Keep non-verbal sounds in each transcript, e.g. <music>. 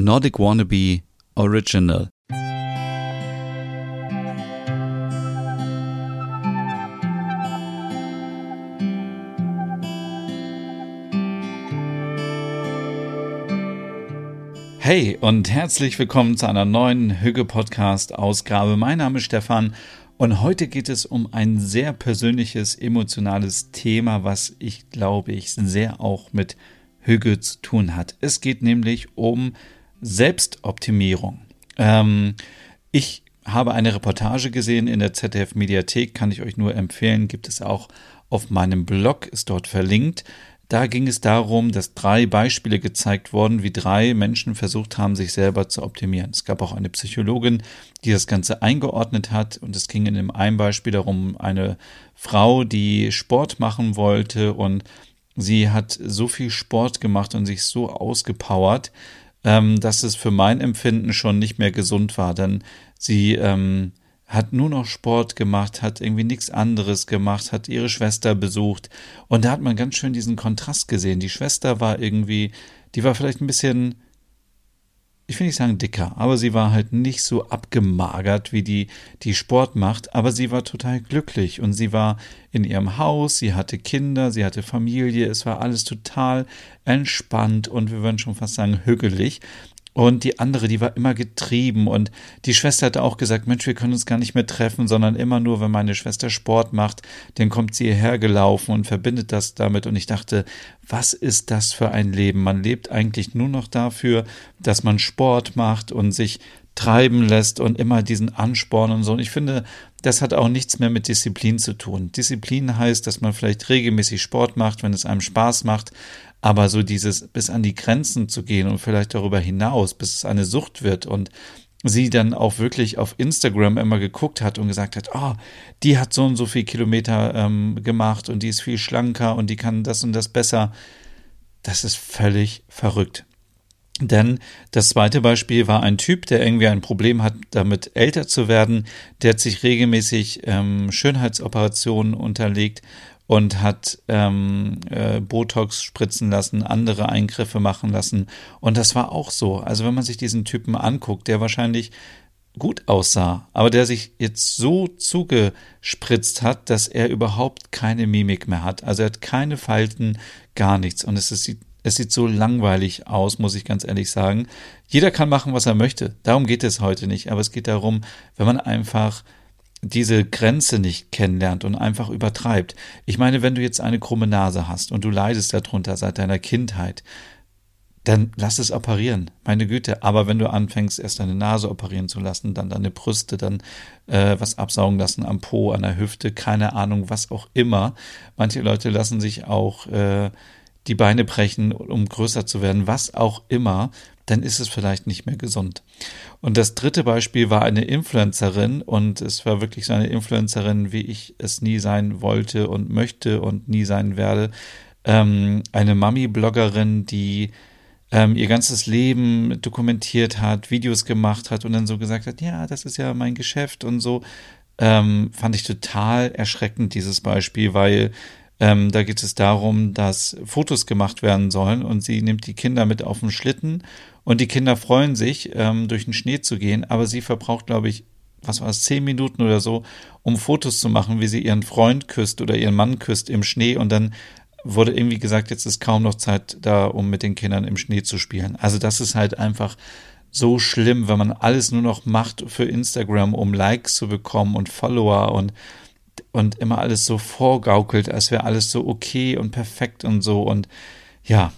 Nordic Wannabe Original. Hey und herzlich willkommen zu einer neuen Hüge Podcast Ausgabe. Mein Name ist Stefan und heute geht es um ein sehr persönliches, emotionales Thema, was ich glaube ich sehr auch mit Hüge zu tun hat. Es geht nämlich um Selbstoptimierung. Ähm, ich habe eine Reportage gesehen in der ZDF Mediathek, kann ich euch nur empfehlen, gibt es auch auf meinem Blog, ist dort verlinkt. Da ging es darum, dass drei Beispiele gezeigt wurden, wie drei Menschen versucht haben, sich selber zu optimieren. Es gab auch eine Psychologin, die das Ganze eingeordnet hat und es ging in dem einen Beispiel darum, eine Frau, die Sport machen wollte und sie hat so viel Sport gemacht und sich so ausgepowert, ähm, dass es für mein Empfinden schon nicht mehr gesund war. Denn sie ähm, hat nur noch Sport gemacht, hat irgendwie nichts anderes gemacht, hat ihre Schwester besucht. Und da hat man ganz schön diesen Kontrast gesehen. Die Schwester war irgendwie, die war vielleicht ein bisschen ich will nicht sagen dicker, aber sie war halt nicht so abgemagert wie die, die Sport macht, aber sie war total glücklich und sie war in ihrem Haus, sie hatte Kinder, sie hatte Familie, es war alles total entspannt und wir würden schon fast sagen hügelig. Und die andere, die war immer getrieben. Und die Schwester hatte auch gesagt, Mensch, wir können uns gar nicht mehr treffen, sondern immer nur, wenn meine Schwester Sport macht, dann kommt sie hierher gelaufen und verbindet das damit. Und ich dachte, was ist das für ein Leben? Man lebt eigentlich nur noch dafür, dass man Sport macht und sich treiben lässt und immer diesen Ansporn und so. Und ich finde, das hat auch nichts mehr mit Disziplin zu tun. Disziplin heißt, dass man vielleicht regelmäßig Sport macht, wenn es einem Spaß macht, aber so dieses bis an die Grenzen zu gehen und vielleicht darüber hinaus, bis es eine Sucht wird und sie dann auch wirklich auf Instagram immer geguckt hat und gesagt hat, oh, die hat so und so viel Kilometer ähm, gemacht und die ist viel schlanker und die kann das und das besser. Das ist völlig verrückt. Denn das zweite Beispiel war ein Typ, der irgendwie ein Problem hat, damit älter zu werden. Der hat sich regelmäßig ähm, Schönheitsoperationen unterlegt und hat ähm, äh, Botox spritzen lassen, andere Eingriffe machen lassen. Und das war auch so. Also wenn man sich diesen Typen anguckt, der wahrscheinlich gut aussah, aber der sich jetzt so zugespritzt hat, dass er überhaupt keine Mimik mehr hat. Also er hat keine Falten, gar nichts. Und es ist, es sieht so langweilig aus, muss ich ganz ehrlich sagen. Jeder kann machen, was er möchte. Darum geht es heute nicht. Aber es geht darum, wenn man einfach diese Grenze nicht kennenlernt und einfach übertreibt. Ich meine, wenn du jetzt eine krumme Nase hast und du leidest darunter seit deiner Kindheit, dann lass es operieren, meine Güte. Aber wenn du anfängst, erst deine Nase operieren zu lassen, dann deine Brüste, dann äh, was absaugen lassen am Po, an der Hüfte, keine Ahnung, was auch immer. Manche Leute lassen sich auch äh, die Beine brechen, um größer zu werden, was auch immer, dann ist es vielleicht nicht mehr gesund. Und das dritte Beispiel war eine Influencerin und es war wirklich so eine Influencerin, wie ich es nie sein wollte und möchte und nie sein werde. Ähm, eine Mami-Bloggerin, die ähm, ihr ganzes Leben dokumentiert hat, Videos gemacht hat und dann so gesagt hat, ja, das ist ja mein Geschäft und so. Ähm, fand ich total erschreckend, dieses Beispiel, weil ähm, da geht es darum, dass Fotos gemacht werden sollen und sie nimmt die Kinder mit auf den Schlitten und die Kinder freuen sich, ähm, durch den Schnee zu gehen, aber sie verbraucht, glaube ich, was war es, zehn Minuten oder so, um Fotos zu machen, wie sie ihren Freund küsst oder ihren Mann küsst im Schnee und dann wurde irgendwie gesagt, jetzt ist kaum noch Zeit da, um mit den Kindern im Schnee zu spielen. Also das ist halt einfach so schlimm, wenn man alles nur noch macht für Instagram, um Likes zu bekommen und Follower und und immer alles so vorgaukelt, als wäre alles so okay und perfekt und so. Und ja,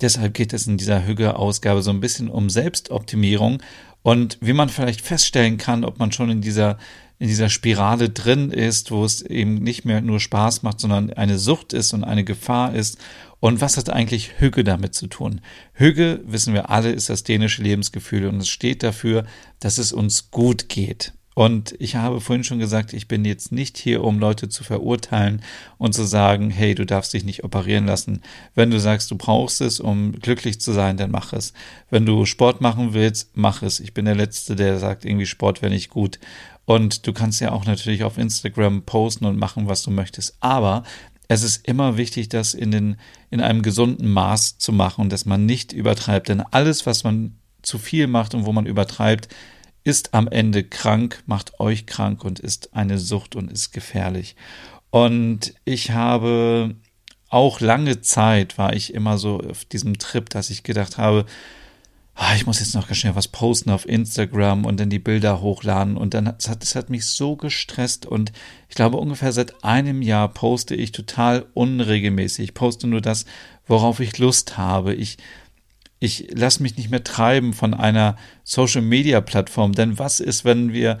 deshalb geht es in dieser Hüge-Ausgabe so ein bisschen um Selbstoptimierung und wie man vielleicht feststellen kann, ob man schon in dieser in dieser Spirale drin ist, wo es eben nicht mehr nur Spaß macht, sondern eine Sucht ist und eine Gefahr ist. Und was hat eigentlich Hüge damit zu tun? Hüge, wissen wir alle, ist das dänische Lebensgefühl und es steht dafür, dass es uns gut geht. Und ich habe vorhin schon gesagt, ich bin jetzt nicht hier, um Leute zu verurteilen und zu sagen, hey, du darfst dich nicht operieren lassen. Wenn du sagst, du brauchst es, um glücklich zu sein, dann mach es. Wenn du Sport machen willst, mach es. Ich bin der Letzte, der sagt, irgendwie Sport wäre nicht gut. Und du kannst ja auch natürlich auf Instagram posten und machen, was du möchtest. Aber es ist immer wichtig, das in, den, in einem gesunden Maß zu machen und dass man nicht übertreibt. Denn alles, was man zu viel macht und wo man übertreibt, ist am Ende krank, macht euch krank und ist eine Sucht und ist gefährlich. Und ich habe auch lange Zeit war ich immer so auf diesem Trip, dass ich gedacht habe, ah, ich muss jetzt noch ganz schnell was posten auf Instagram und dann die Bilder hochladen. Und dann hat es hat mich so gestresst. Und ich glaube, ungefähr seit einem Jahr poste ich total unregelmäßig. Ich poste nur das, worauf ich Lust habe. Ich, ich lasse mich nicht mehr treiben von einer Social Media Plattform. Denn was ist, wenn wir,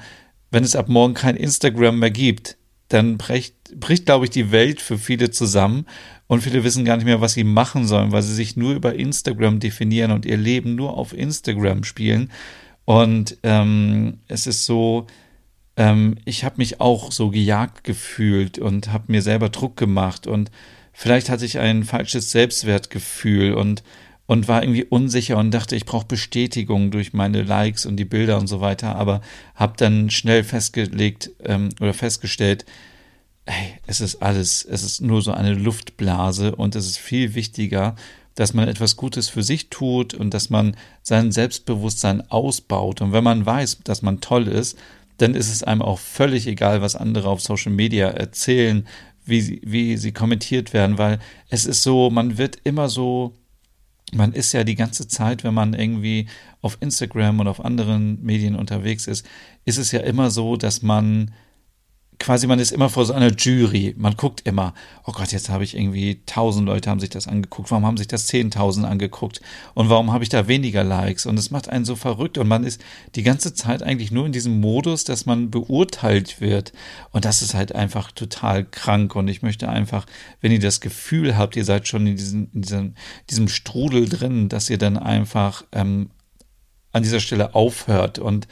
wenn es ab morgen kein Instagram mehr gibt? Dann bricht, bricht, glaube ich, die Welt für viele zusammen und viele wissen gar nicht mehr, was sie machen sollen, weil sie sich nur über Instagram definieren und ihr Leben nur auf Instagram spielen. Und ähm, es ist so, ähm, ich habe mich auch so gejagt gefühlt und habe mir selber Druck gemacht und vielleicht hatte ich ein falsches Selbstwertgefühl und und war irgendwie unsicher und dachte, ich brauche Bestätigung durch meine Likes und die Bilder und so weiter, aber habe dann schnell festgelegt ähm, oder festgestellt, hey, es ist alles, es ist nur so eine Luftblase und es ist viel wichtiger, dass man etwas Gutes für sich tut und dass man sein Selbstbewusstsein ausbaut. Und wenn man weiß, dass man toll ist, dann ist es einem auch völlig egal, was andere auf Social Media erzählen, wie sie, wie sie kommentiert werden, weil es ist so, man wird immer so, man ist ja die ganze Zeit, wenn man irgendwie auf Instagram und auf anderen Medien unterwegs ist, ist es ja immer so, dass man quasi, man ist immer vor so einer Jury. Man guckt immer, oh Gott, jetzt habe ich irgendwie tausend Leute haben sich das angeguckt. Warum haben sich das zehntausend angeguckt? Und warum habe ich da weniger Likes? Und es macht einen so verrückt. Und man ist die ganze Zeit eigentlich nur in diesem Modus, dass man beurteilt wird. Und das ist halt einfach total krank. Und ich möchte einfach, wenn ihr das Gefühl habt, ihr seid schon in diesem, in diesem, diesem Strudel drin, dass ihr dann einfach ähm, an dieser Stelle aufhört und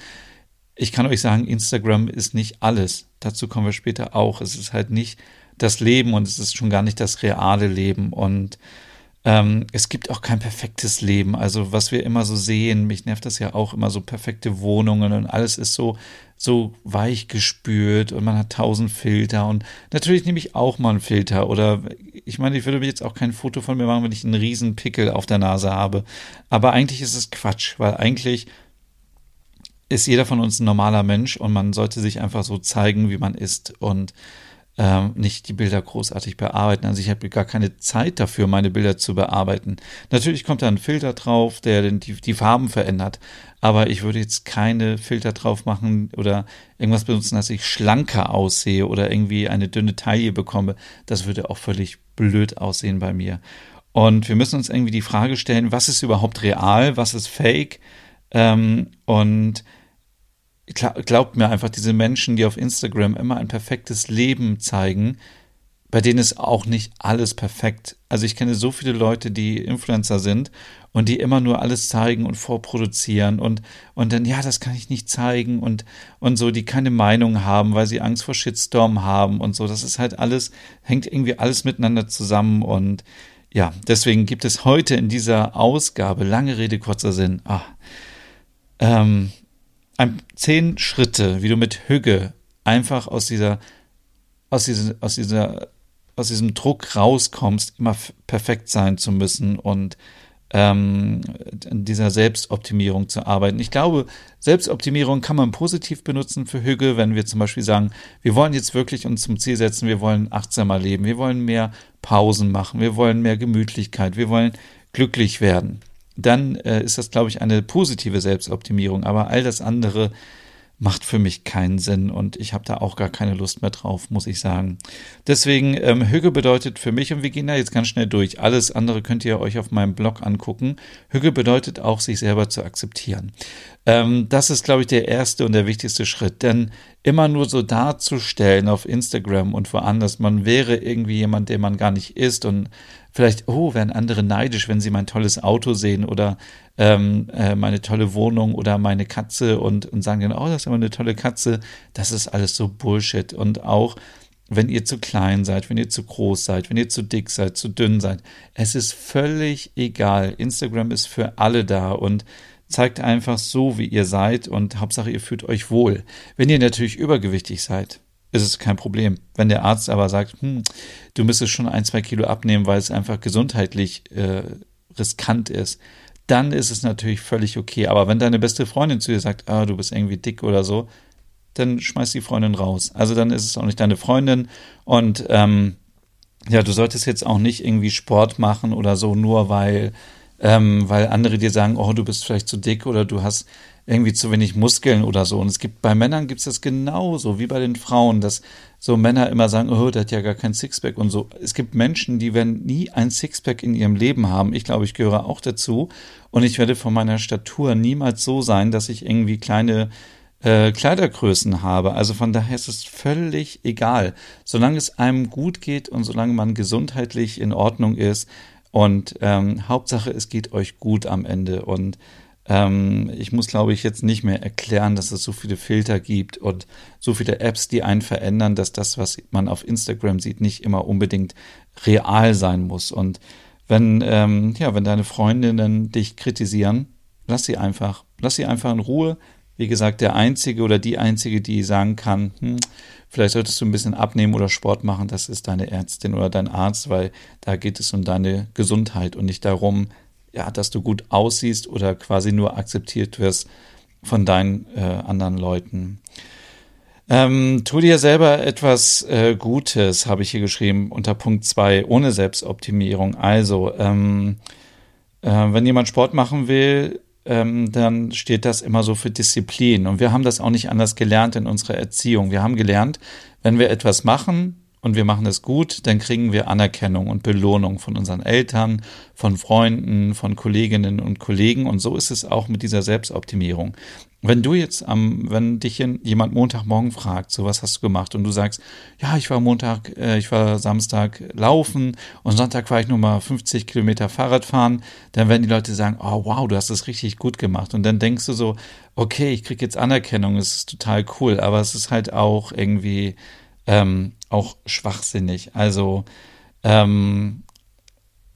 ich kann euch sagen, Instagram ist nicht alles. Dazu kommen wir später auch. Es ist halt nicht das Leben und es ist schon gar nicht das reale Leben. Und ähm, es gibt auch kein perfektes Leben. Also was wir immer so sehen, mich nervt das ja auch immer so perfekte Wohnungen und alles ist so so weich gespült und man hat tausend Filter und natürlich nehme ich auch mal einen Filter oder ich meine, ich würde jetzt auch kein Foto von mir machen, wenn ich einen riesen Pickel auf der Nase habe. Aber eigentlich ist es Quatsch, weil eigentlich ist jeder von uns ein normaler Mensch und man sollte sich einfach so zeigen, wie man ist und ähm, nicht die Bilder großartig bearbeiten. Also ich habe gar keine Zeit dafür, meine Bilder zu bearbeiten. Natürlich kommt da ein Filter drauf, der die, die Farben verändert, aber ich würde jetzt keine Filter drauf machen oder irgendwas benutzen, dass ich schlanker aussehe oder irgendwie eine dünne Taille bekomme. Das würde auch völlig blöd aussehen bei mir. Und wir müssen uns irgendwie die Frage stellen, was ist überhaupt real, was ist fake? Ähm, und glaubt mir einfach, diese Menschen, die auf Instagram immer ein perfektes Leben zeigen, bei denen ist auch nicht alles perfekt. Also ich kenne so viele Leute, die Influencer sind und die immer nur alles zeigen und vorproduzieren und, und dann, ja, das kann ich nicht zeigen und, und so, die keine Meinung haben, weil sie Angst vor Shitstorm haben und so. Das ist halt alles, hängt irgendwie alles miteinander zusammen und ja, deswegen gibt es heute in dieser Ausgabe, lange Rede, kurzer Sinn, ah, ähm, ein, zehn Schritte, wie du mit Hüge einfach aus dieser, aus dieser, aus dieser, aus diesem Druck rauskommst, immer perfekt sein zu müssen und ähm, in dieser Selbstoptimierung zu arbeiten. Ich glaube, Selbstoptimierung kann man positiv benutzen für Hüge, wenn wir zum Beispiel sagen, wir wollen jetzt wirklich uns zum Ziel setzen, wir wollen achtsamer leben, wir wollen mehr Pausen machen, wir wollen mehr Gemütlichkeit, wir wollen glücklich werden dann äh, ist das, glaube ich, eine positive Selbstoptimierung. Aber all das andere macht für mich keinen Sinn und ich habe da auch gar keine Lust mehr drauf, muss ich sagen. Deswegen, ähm, Hüge bedeutet für mich, und wir gehen da jetzt ganz schnell durch, alles andere könnt ihr euch auf meinem Blog angucken. Hüge bedeutet auch, sich selber zu akzeptieren. Ähm, das ist, glaube ich, der erste und der wichtigste Schritt, denn immer nur so darzustellen auf Instagram und woanders, man wäre irgendwie jemand, der man gar nicht ist und vielleicht, oh, werden andere neidisch, wenn sie mein tolles Auto sehen oder ähm, äh, meine tolle Wohnung oder meine Katze und, und sagen dann, oh, das ist aber eine tolle Katze. Das ist alles so Bullshit. Und auch, wenn ihr zu klein seid, wenn ihr zu groß seid, wenn ihr zu dick seid, zu dünn seid, es ist völlig egal. Instagram ist für alle da und zeigt einfach so, wie ihr seid und Hauptsache, ihr fühlt euch wohl. Wenn ihr natürlich übergewichtig seid, ist es kein Problem. Wenn der Arzt aber sagt, hm, du müsstest schon ein, zwei Kilo abnehmen, weil es einfach gesundheitlich äh, riskant ist, dann ist es natürlich völlig okay. Aber wenn deine beste Freundin zu dir sagt, ah, du bist irgendwie dick oder so, dann schmeiß die Freundin raus. Also dann ist es auch nicht deine Freundin und ähm, ja, du solltest jetzt auch nicht irgendwie Sport machen oder so, nur weil, ähm, weil andere dir sagen, oh, du bist vielleicht zu dick oder du hast irgendwie zu wenig Muskeln oder so. Und es gibt bei Männern gibt es das genauso wie bei den Frauen, dass so Männer immer sagen, oh, der hat ja gar kein Sixpack und so. Es gibt Menschen, die werden nie ein Sixpack in ihrem Leben haben. Ich glaube, ich gehöre auch dazu. Und ich werde von meiner Statur niemals so sein, dass ich irgendwie kleine äh, Kleidergrößen habe. Also von daher ist es völlig egal. Solange es einem gut geht und solange man gesundheitlich in Ordnung ist. Und ähm, Hauptsache, es geht euch gut am Ende. Und ähm, ich muss, glaube ich, jetzt nicht mehr erklären, dass es so viele Filter gibt und so viele Apps, die einen verändern, dass das, was man auf Instagram sieht, nicht immer unbedingt real sein muss. Und wenn, ähm, ja, wenn deine Freundinnen dich kritisieren, lass sie einfach, lass sie einfach in Ruhe, wie gesagt, der Einzige oder die Einzige, die sagen kann, hm, vielleicht solltest du ein bisschen abnehmen oder Sport machen, das ist deine Ärztin oder dein Arzt, weil da geht es um deine Gesundheit und nicht darum, ja, dass du gut aussiehst oder quasi nur akzeptiert wirst von deinen äh, anderen Leuten. Ähm, tu dir selber etwas äh, Gutes, habe ich hier geschrieben, unter Punkt 2, ohne Selbstoptimierung. Also, ähm, äh, wenn jemand Sport machen will, ähm, dann steht das immer so für Disziplin. Und wir haben das auch nicht anders gelernt in unserer Erziehung. Wir haben gelernt, wenn wir etwas machen, und wir machen es gut, dann kriegen wir Anerkennung und Belohnung von unseren Eltern, von Freunden, von Kolleginnen und Kollegen. Und so ist es auch mit dieser Selbstoptimierung. Wenn du jetzt am, wenn dich jemand Montagmorgen fragt, so was hast du gemacht und du sagst, ja, ich war Montag, äh, ich war Samstag laufen und Sonntag war ich nur mal 50 Kilometer Fahrrad fahren, dann werden die Leute sagen, oh wow, du hast das richtig gut gemacht. Und dann denkst du so, okay, ich krieg jetzt Anerkennung, es ist total cool, aber es ist halt auch irgendwie ähm, auch schwachsinnig. Also ähm,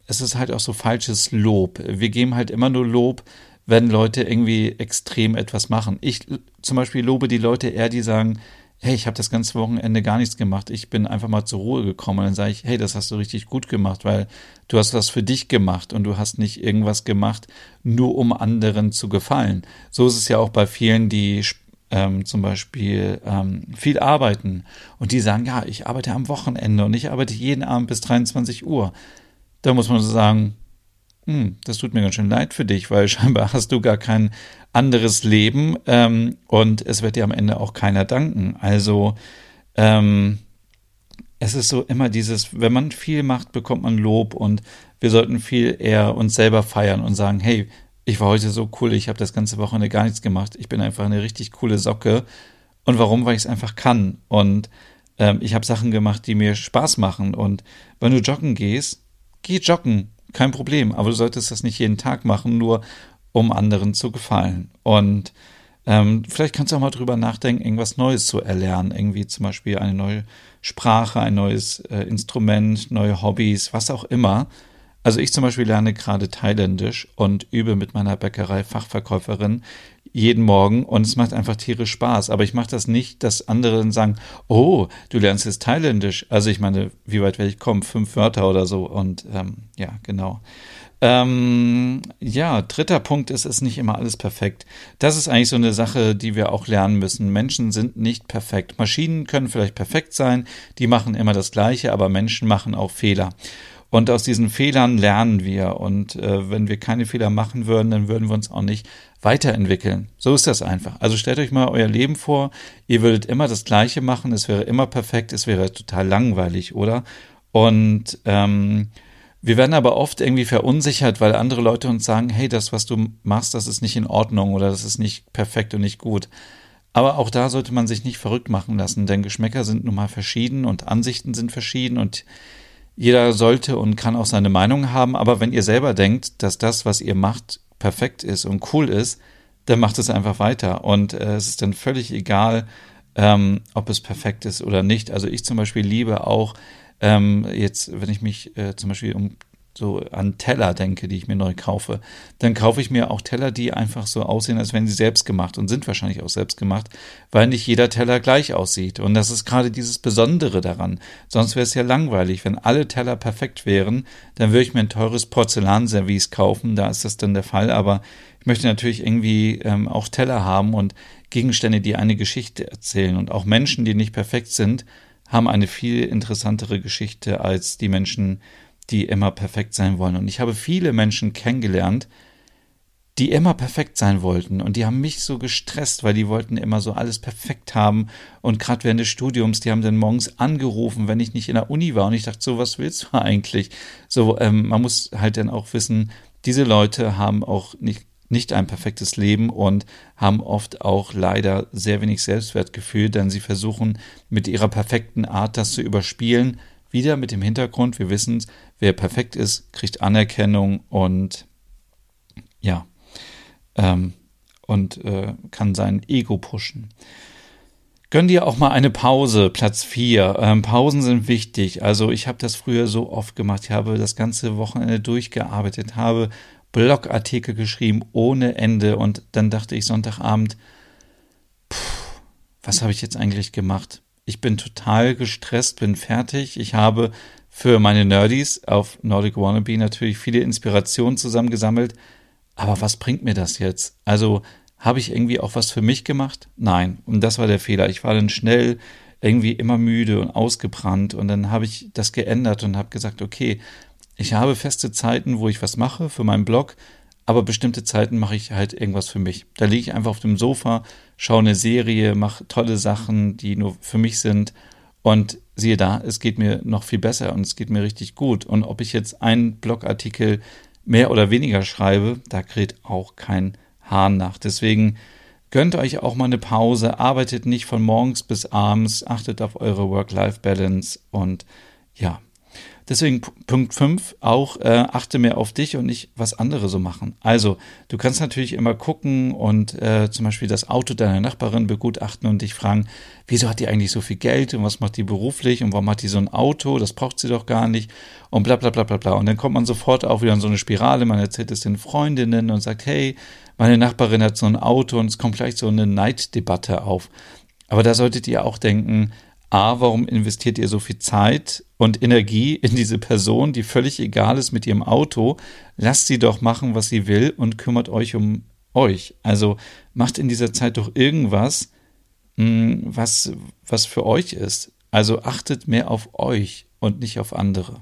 es ist halt auch so falsches Lob. Wir geben halt immer nur Lob, wenn Leute irgendwie extrem etwas machen. Ich zum Beispiel lobe die Leute eher, die sagen, hey, ich habe das ganze Wochenende gar nichts gemacht, ich bin einfach mal zur Ruhe gekommen. Und dann sage ich, hey, das hast du richtig gut gemacht, weil du hast das für dich gemacht und du hast nicht irgendwas gemacht, nur um anderen zu gefallen. So ist es ja auch bei vielen, die ähm, zum Beispiel ähm, viel arbeiten und die sagen, ja, ich arbeite am Wochenende und ich arbeite jeden Abend bis 23 Uhr. Da muss man so sagen, hm, das tut mir ganz schön leid für dich, weil <laughs> scheinbar hast du gar kein anderes Leben ähm, und es wird dir am Ende auch keiner danken. Also ähm, es ist so immer dieses, wenn man viel macht, bekommt man Lob und wir sollten viel eher uns selber feiern und sagen, hey, ich war heute so cool, ich habe das ganze Wochenende gar nichts gemacht. Ich bin einfach eine richtig coole Socke. Und warum? Weil ich es einfach kann. Und ähm, ich habe Sachen gemacht, die mir Spaß machen. Und wenn du joggen gehst, geh joggen, kein Problem. Aber du solltest das nicht jeden Tag machen, nur um anderen zu gefallen. Und ähm, vielleicht kannst du auch mal drüber nachdenken, irgendwas Neues zu erlernen. Irgendwie zum Beispiel eine neue Sprache, ein neues äh, Instrument, neue Hobbys, was auch immer also ich zum Beispiel lerne gerade Thailändisch und übe mit meiner Bäckerei-Fachverkäuferin jeden Morgen und es macht einfach tierisch Spaß. Aber ich mache das nicht, dass andere sagen, oh, du lernst jetzt Thailändisch. Also ich meine, wie weit werde ich kommen? Fünf Wörter oder so. Und ähm, ja, genau. Ähm, ja, dritter Punkt ist, ist nicht immer alles perfekt. Das ist eigentlich so eine Sache, die wir auch lernen müssen. Menschen sind nicht perfekt. Maschinen können vielleicht perfekt sein, die machen immer das Gleiche, aber Menschen machen auch Fehler. Und aus diesen Fehlern lernen wir. Und äh, wenn wir keine Fehler machen würden, dann würden wir uns auch nicht weiterentwickeln. So ist das einfach. Also stellt euch mal euer Leben vor, ihr würdet immer das Gleiche machen, es wäre immer perfekt, es wäre total langweilig, oder? Und ähm, wir werden aber oft irgendwie verunsichert, weil andere Leute uns sagen, hey, das, was du machst, das ist nicht in Ordnung oder das ist nicht perfekt und nicht gut. Aber auch da sollte man sich nicht verrückt machen lassen, denn Geschmäcker sind nun mal verschieden und Ansichten sind verschieden und jeder sollte und kann auch seine Meinung haben, aber wenn ihr selber denkt, dass das, was ihr macht, perfekt ist und cool ist, dann macht es einfach weiter. Und äh, es ist dann völlig egal, ähm, ob es perfekt ist oder nicht. Also ich zum Beispiel liebe auch, ähm, jetzt, wenn ich mich äh, zum Beispiel um so an Teller denke, die ich mir neu kaufe, dann kaufe ich mir auch Teller, die einfach so aussehen, als wären sie selbst gemacht und sind wahrscheinlich auch selbst gemacht, weil nicht jeder Teller gleich aussieht. Und das ist gerade dieses Besondere daran. Sonst wäre es ja langweilig. Wenn alle Teller perfekt wären, dann würde ich mir ein teures Porzellanservice kaufen. Da ist das dann der Fall. Aber ich möchte natürlich irgendwie ähm, auch Teller haben und Gegenstände, die eine Geschichte erzählen. Und auch Menschen, die nicht perfekt sind, haben eine viel interessantere Geschichte als die Menschen, immer perfekt sein wollen. Und ich habe viele Menschen kennengelernt, die immer perfekt sein wollten. Und die haben mich so gestresst, weil die wollten immer so alles perfekt haben. Und gerade während des Studiums, die haben dann morgens angerufen, wenn ich nicht in der Uni war. Und ich dachte so, was willst du <laughs> eigentlich? So, ähm, man muss halt dann auch wissen, diese Leute haben auch nicht, nicht ein perfektes Leben und haben oft auch leider sehr wenig Selbstwertgefühl, denn sie versuchen mit ihrer perfekten Art das zu überspielen, wieder mit dem Hintergrund, wir wissen wer perfekt ist, kriegt Anerkennung und ja, ähm, und äh, kann sein Ego pushen. Gönn dir auch mal eine Pause, Platz 4. Ähm, Pausen sind wichtig. Also ich habe das früher so oft gemacht. Ich habe das ganze Wochenende durchgearbeitet, habe Blogartikel geschrieben ohne Ende und dann dachte ich Sonntagabend, pff, was habe ich jetzt eigentlich gemacht? Ich bin total gestresst, bin fertig. Ich habe für meine Nerdies auf Nordic Wannabe natürlich viele Inspirationen zusammengesammelt. Aber was bringt mir das jetzt? Also habe ich irgendwie auch was für mich gemacht? Nein. Und das war der Fehler. Ich war dann schnell irgendwie immer müde und ausgebrannt und dann habe ich das geändert und habe gesagt, okay, ich habe feste Zeiten, wo ich was mache für meinen Blog, aber bestimmte Zeiten mache ich halt irgendwas für mich. Da liege ich einfach auf dem Sofa, schaue eine Serie, mache tolle Sachen, die nur für mich sind. Und siehe da, es geht mir noch viel besser und es geht mir richtig gut. Und ob ich jetzt einen Blogartikel mehr oder weniger schreibe, da kräht auch kein Hahn nach. Deswegen gönnt euch auch mal eine Pause, arbeitet nicht von morgens bis abends, achtet auf eure Work-Life-Balance und ja, Deswegen Punkt 5 auch, äh, achte mehr auf dich und nicht, was andere so machen. Also, du kannst natürlich immer gucken und äh, zum Beispiel das Auto deiner Nachbarin begutachten und dich fragen, wieso hat die eigentlich so viel Geld und was macht die beruflich und warum hat die so ein Auto, das braucht sie doch gar nicht und bla bla bla bla bla. Und dann kommt man sofort auch wieder in so eine Spirale, man erzählt es den Freundinnen und sagt, hey, meine Nachbarin hat so ein Auto und es kommt gleich so eine Neiddebatte auf. Aber da solltet ihr auch denken, A, warum investiert ihr so viel Zeit und Energie in diese Person, die völlig egal ist mit ihrem Auto? Lasst sie doch machen, was sie will und kümmert euch um euch. Also macht in dieser Zeit doch irgendwas, hm, was, was für euch ist. Also achtet mehr auf euch und nicht auf andere.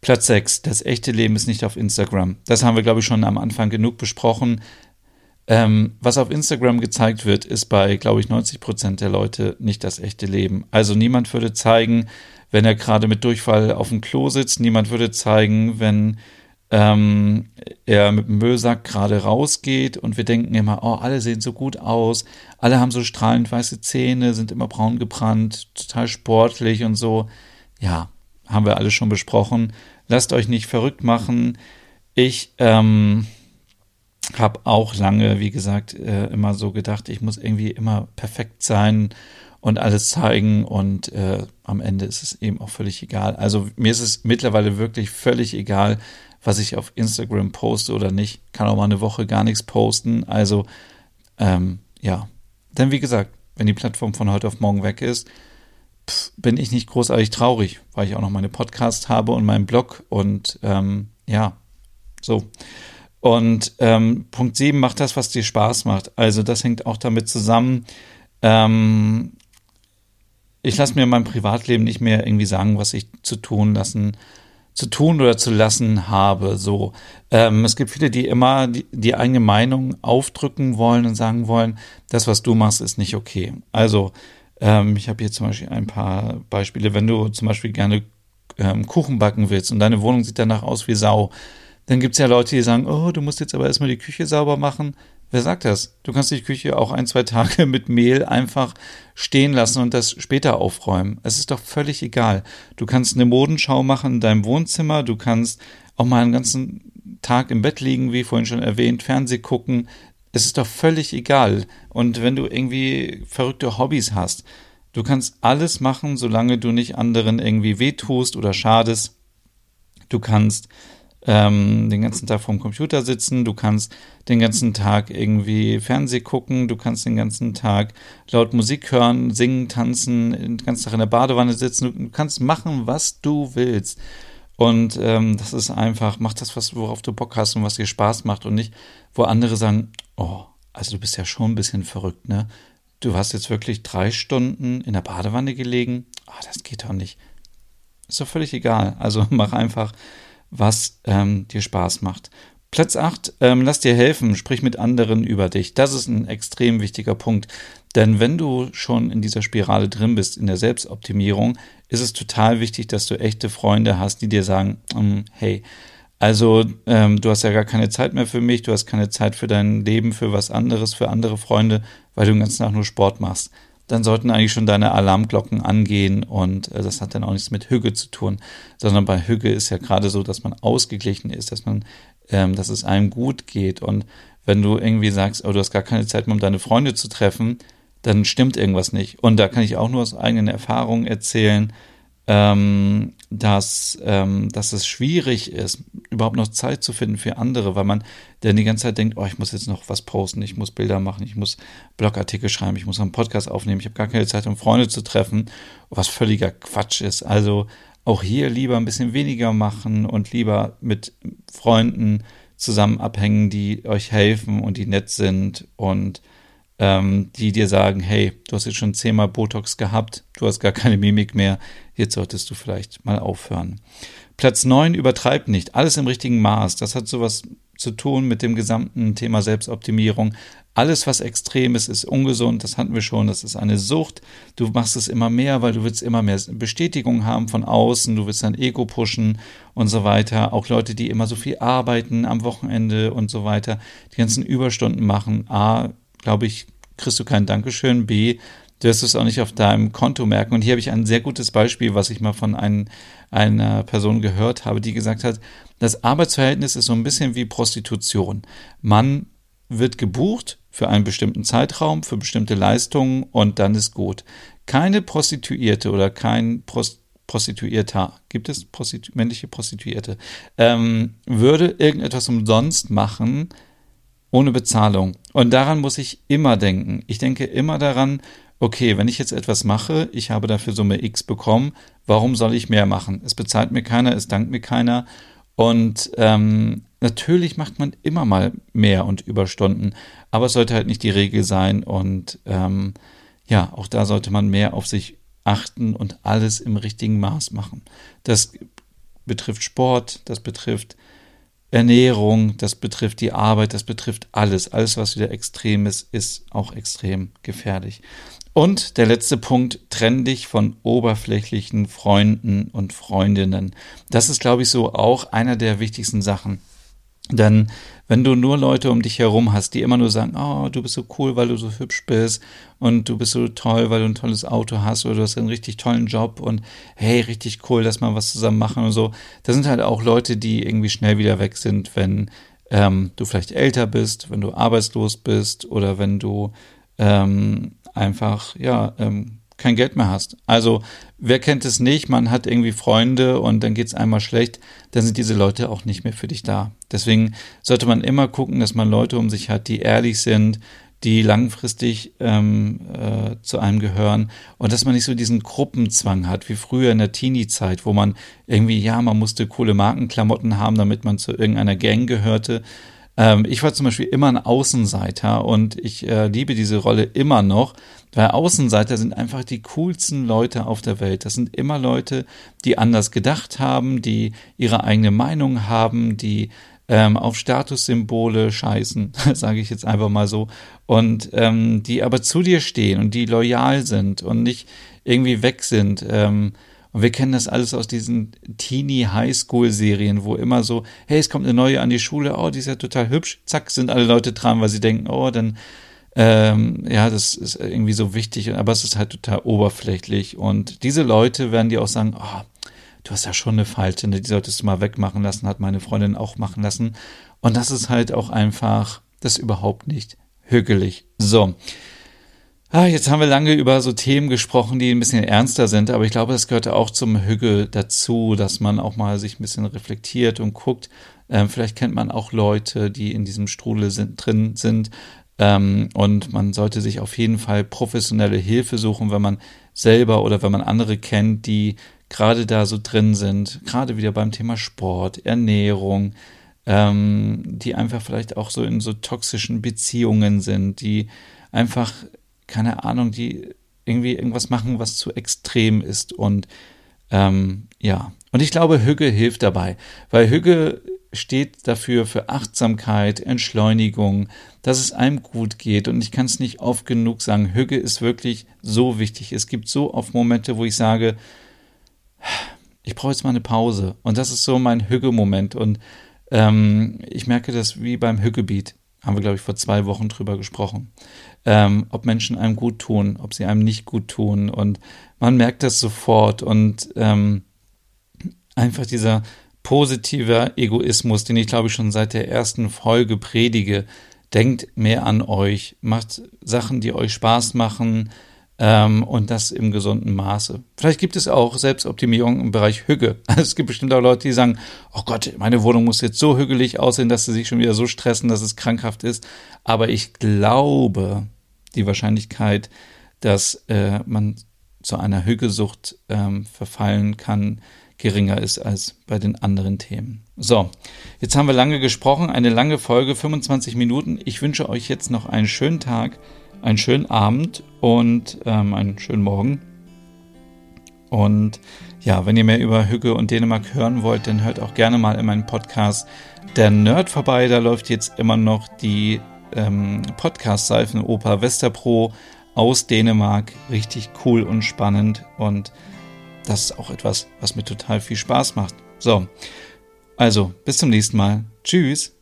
Platz 6. Das echte Leben ist nicht auf Instagram. Das haben wir, glaube ich, schon am Anfang genug besprochen. Ähm, was auf Instagram gezeigt wird, ist bei, glaube ich, 90 Prozent der Leute nicht das echte Leben. Also niemand würde zeigen, wenn er gerade mit Durchfall auf dem Klo sitzt. Niemand würde zeigen, wenn ähm, er mit dem Müllsack gerade rausgeht und wir denken immer, oh, alle sehen so gut aus, alle haben so strahlend weiße Zähne, sind immer braun gebrannt, total sportlich und so. Ja, haben wir alles schon besprochen. Lasst euch nicht verrückt machen. Ich, ähm, habe auch lange, wie gesagt, äh, immer so gedacht, ich muss irgendwie immer perfekt sein und alles zeigen und äh, am Ende ist es eben auch völlig egal. Also mir ist es mittlerweile wirklich völlig egal, was ich auf Instagram poste oder nicht. Kann auch mal eine Woche gar nichts posten. Also ähm, ja, denn wie gesagt, wenn die Plattform von heute auf morgen weg ist, pff, bin ich nicht großartig traurig, weil ich auch noch meine Podcast habe und meinen Blog und ähm, ja, so. Und ähm, Punkt 7, mach das, was dir Spaß macht. Also das hängt auch damit zusammen. Ähm, ich lasse mir in meinem Privatleben nicht mehr irgendwie sagen, was ich zu tun lassen, zu tun oder zu lassen habe. So, ähm, es gibt viele, die immer die, die eigene Meinung aufdrücken wollen und sagen wollen, das, was du machst, ist nicht okay. Also ähm, ich habe hier zum Beispiel ein paar Beispiele. Wenn du zum Beispiel gerne ähm, Kuchen backen willst und deine Wohnung sieht danach aus wie Sau, dann gibt es ja Leute, die sagen, oh, du musst jetzt aber erstmal die Küche sauber machen. Wer sagt das? Du kannst die Küche auch ein, zwei Tage <laughs> mit Mehl einfach stehen lassen und das später aufräumen. Es ist doch völlig egal. Du kannst eine Modenschau machen in deinem Wohnzimmer, du kannst auch mal einen ganzen Tag im Bett liegen, wie vorhin schon erwähnt, Fernseh gucken. Es ist doch völlig egal. Und wenn du irgendwie verrückte Hobbys hast, du kannst alles machen, solange du nicht anderen irgendwie wehtust oder schadest. Du kannst ähm, den ganzen Tag vorm Computer sitzen, du kannst den ganzen Tag irgendwie Fernseh gucken, du kannst den ganzen Tag laut Musik hören, singen, tanzen, den ganzen Tag in der Badewanne sitzen, du kannst machen, was du willst. Und ähm, das ist einfach, mach das, was, worauf du Bock hast und was dir Spaß macht und nicht, wo andere sagen, oh, also du bist ja schon ein bisschen verrückt, ne? Du hast jetzt wirklich drei Stunden in der Badewanne gelegen. Ah, das geht doch nicht. Ist doch völlig egal. Also <laughs> mach einfach, was ähm, dir Spaß macht. Platz 8, ähm, lass dir helfen, sprich mit anderen über dich. Das ist ein extrem wichtiger Punkt. Denn wenn du schon in dieser Spirale drin bist, in der Selbstoptimierung, ist es total wichtig, dass du echte Freunde hast, die dir sagen, ähm, hey, also ähm, du hast ja gar keine Zeit mehr für mich, du hast keine Zeit für dein Leben, für was anderes, für andere Freunde, weil du den ganzen Tag nur Sport machst. Dann sollten eigentlich schon deine Alarmglocken angehen und äh, das hat dann auch nichts mit Hüge zu tun, sondern bei Hüge ist ja gerade so, dass man ausgeglichen ist, dass man, ähm, dass es einem gut geht und wenn du irgendwie sagst, oh, du hast gar keine Zeit mehr, um deine Freunde zu treffen, dann stimmt irgendwas nicht. Und da kann ich auch nur aus eigenen Erfahrungen erzählen, ähm, dass, ähm, dass es schwierig ist, überhaupt noch Zeit zu finden für andere, weil man dann die ganze Zeit denkt, oh, ich muss jetzt noch was posten, ich muss Bilder machen, ich muss Blogartikel schreiben, ich muss einen Podcast aufnehmen, ich habe gar keine Zeit, um Freunde zu treffen, was völliger Quatsch ist. Also auch hier lieber ein bisschen weniger machen und lieber mit Freunden zusammen abhängen, die euch helfen und die nett sind und ähm, die dir sagen, hey, du hast jetzt schon zehnmal Botox gehabt, du hast gar keine Mimik mehr, jetzt solltest du vielleicht mal aufhören. Platz neun übertreibt nicht, alles im richtigen Maß. Das hat sowas zu tun mit dem gesamten Thema Selbstoptimierung. Alles, was extrem ist, ist ungesund. Das hatten wir schon. Das ist eine Sucht. Du machst es immer mehr, weil du willst immer mehr Bestätigung haben von außen. Du willst dein Ego pushen und so weiter. Auch Leute, die immer so viel arbeiten am Wochenende und so weiter, die ganzen Überstunden machen. A, glaube ich, kriegst du kein Dankeschön. B, du wirst es auch nicht auf deinem Konto merken. Und hier habe ich ein sehr gutes Beispiel, was ich mal von ein, einer Person gehört habe, die gesagt hat, das Arbeitsverhältnis ist so ein bisschen wie Prostitution. Man wird gebucht für einen bestimmten Zeitraum, für bestimmte Leistungen und dann ist gut. Keine Prostituierte oder kein Prost Prostituierter, gibt es Prostitu männliche Prostituierte, ähm, würde irgendetwas umsonst machen, ohne Bezahlung. Und daran muss ich immer denken. Ich denke immer daran, okay, wenn ich jetzt etwas mache, ich habe dafür Summe X bekommen, warum soll ich mehr machen? Es bezahlt mir keiner, es dankt mir keiner. Und ähm, natürlich macht man immer mal mehr und Überstunden, aber es sollte halt nicht die Regel sein. Und ähm, ja, auch da sollte man mehr auf sich achten und alles im richtigen Maß machen. Das betrifft Sport, das betrifft Ernährung, das betrifft die Arbeit, das betrifft alles. Alles, was wieder extrem ist, ist auch extrem gefährlich. Und der letzte Punkt, trenn dich von oberflächlichen Freunden und Freundinnen. Das ist, glaube ich, so auch einer der wichtigsten Sachen. Denn wenn du nur Leute um dich herum hast, die immer nur sagen, oh, du bist so cool, weil du so hübsch bist und du bist so toll, weil du ein tolles Auto hast oder du hast einen richtig tollen Job und hey, richtig cool, dass wir was zusammen machen und so. Das sind halt auch Leute, die irgendwie schnell wieder weg sind, wenn ähm, du vielleicht älter bist, wenn du arbeitslos bist oder wenn du ähm, einfach, ja, ähm, kein Geld mehr hast. Also wer kennt es nicht? Man hat irgendwie Freunde und dann geht es einmal schlecht, dann sind diese Leute auch nicht mehr für dich da. Deswegen sollte man immer gucken, dass man Leute um sich hat, die ehrlich sind, die langfristig ähm, äh, zu einem gehören und dass man nicht so diesen Gruppenzwang hat, wie früher in der Teenie-Zeit, wo man irgendwie, ja, man musste coole Markenklamotten haben, damit man zu irgendeiner Gang gehörte. Ähm, ich war zum Beispiel immer ein Außenseiter und ich äh, liebe diese Rolle immer noch, weil Außenseiter sind einfach die coolsten Leute auf der Welt. Das sind immer Leute, die anders gedacht haben, die ihre eigene Meinung haben, die ähm, auf Statussymbole scheißen, <laughs> sage ich jetzt einfach mal so, und ähm, die aber zu dir stehen und die loyal sind und nicht irgendwie weg sind. Ähm, und wir kennen das alles aus diesen Teenie Highschool Serien, wo immer so, hey, es kommt eine neue an die Schule, oh, die ist ja total hübsch, zack, sind alle Leute dran, weil sie denken, oh, dann ähm, ja, das ist irgendwie so wichtig, aber es ist halt total oberflächlich. Und diese Leute werden dir auch sagen, oh, du hast ja schon eine Falte, ne? die solltest du mal wegmachen lassen, hat meine Freundin auch machen lassen. Und das ist halt auch einfach, das ist überhaupt nicht hügelig. So. Ah, jetzt haben wir lange über so Themen gesprochen, die ein bisschen ernster sind, aber ich glaube, das gehört auch zum Hügel dazu, dass man auch mal sich ein bisschen reflektiert und guckt, Ähm, vielleicht kennt man auch Leute, die in diesem Strudel sind, drin sind. Ähm, und man sollte sich auf jeden Fall professionelle Hilfe suchen, wenn man selber oder wenn man andere kennt, die gerade da so drin sind, gerade wieder beim Thema Sport, Ernährung, ähm, die einfach vielleicht auch so in so toxischen Beziehungen sind, die einfach, keine Ahnung, die irgendwie irgendwas machen, was zu extrem ist. Und ähm, ja, und ich glaube, Hügge hilft dabei, weil Hügge steht dafür für Achtsamkeit, Entschleunigung, dass es einem gut geht. Und ich kann es nicht oft genug sagen, Hügge ist wirklich so wichtig. Es gibt so oft Momente, wo ich sage, ich brauche jetzt mal eine Pause. Und das ist so mein Hügge-Moment. Und ähm, ich merke das wie beim Hüggebiet. Haben wir, glaube ich, vor zwei Wochen drüber gesprochen. Ähm, ob Menschen einem gut tun, ob sie einem nicht gut tun. Und man merkt das sofort. Und ähm, einfach dieser positive Egoismus, den ich, glaube ich, schon seit der ersten Folge predige. Denkt mehr an euch, macht Sachen, die euch Spaß machen, ähm, und das im gesunden Maße. Vielleicht gibt es auch Selbstoptimierung im Bereich Hüge. Also <laughs> es gibt bestimmt auch Leute, die sagen, oh Gott, meine Wohnung muss jetzt so hügelig aussehen, dass sie sich schon wieder so stressen, dass es krankhaft ist. Aber ich glaube, die Wahrscheinlichkeit, dass äh, man zu einer Hügesucht ähm, verfallen kann, geringer ist als bei den anderen Themen. So, jetzt haben wir lange gesprochen, eine lange Folge, 25 Minuten. Ich wünsche euch jetzt noch einen schönen Tag einen schönen Abend und ähm, einen schönen Morgen. Und ja, wenn ihr mehr über Hügge und Dänemark hören wollt, dann hört auch gerne mal in meinen Podcast Der Nerd vorbei. Da läuft jetzt immer noch die ähm, Podcast-Seifenoper Westerpro aus Dänemark. Richtig cool und spannend. Und das ist auch etwas, was mir total viel Spaß macht. So, also bis zum nächsten Mal. Tschüss.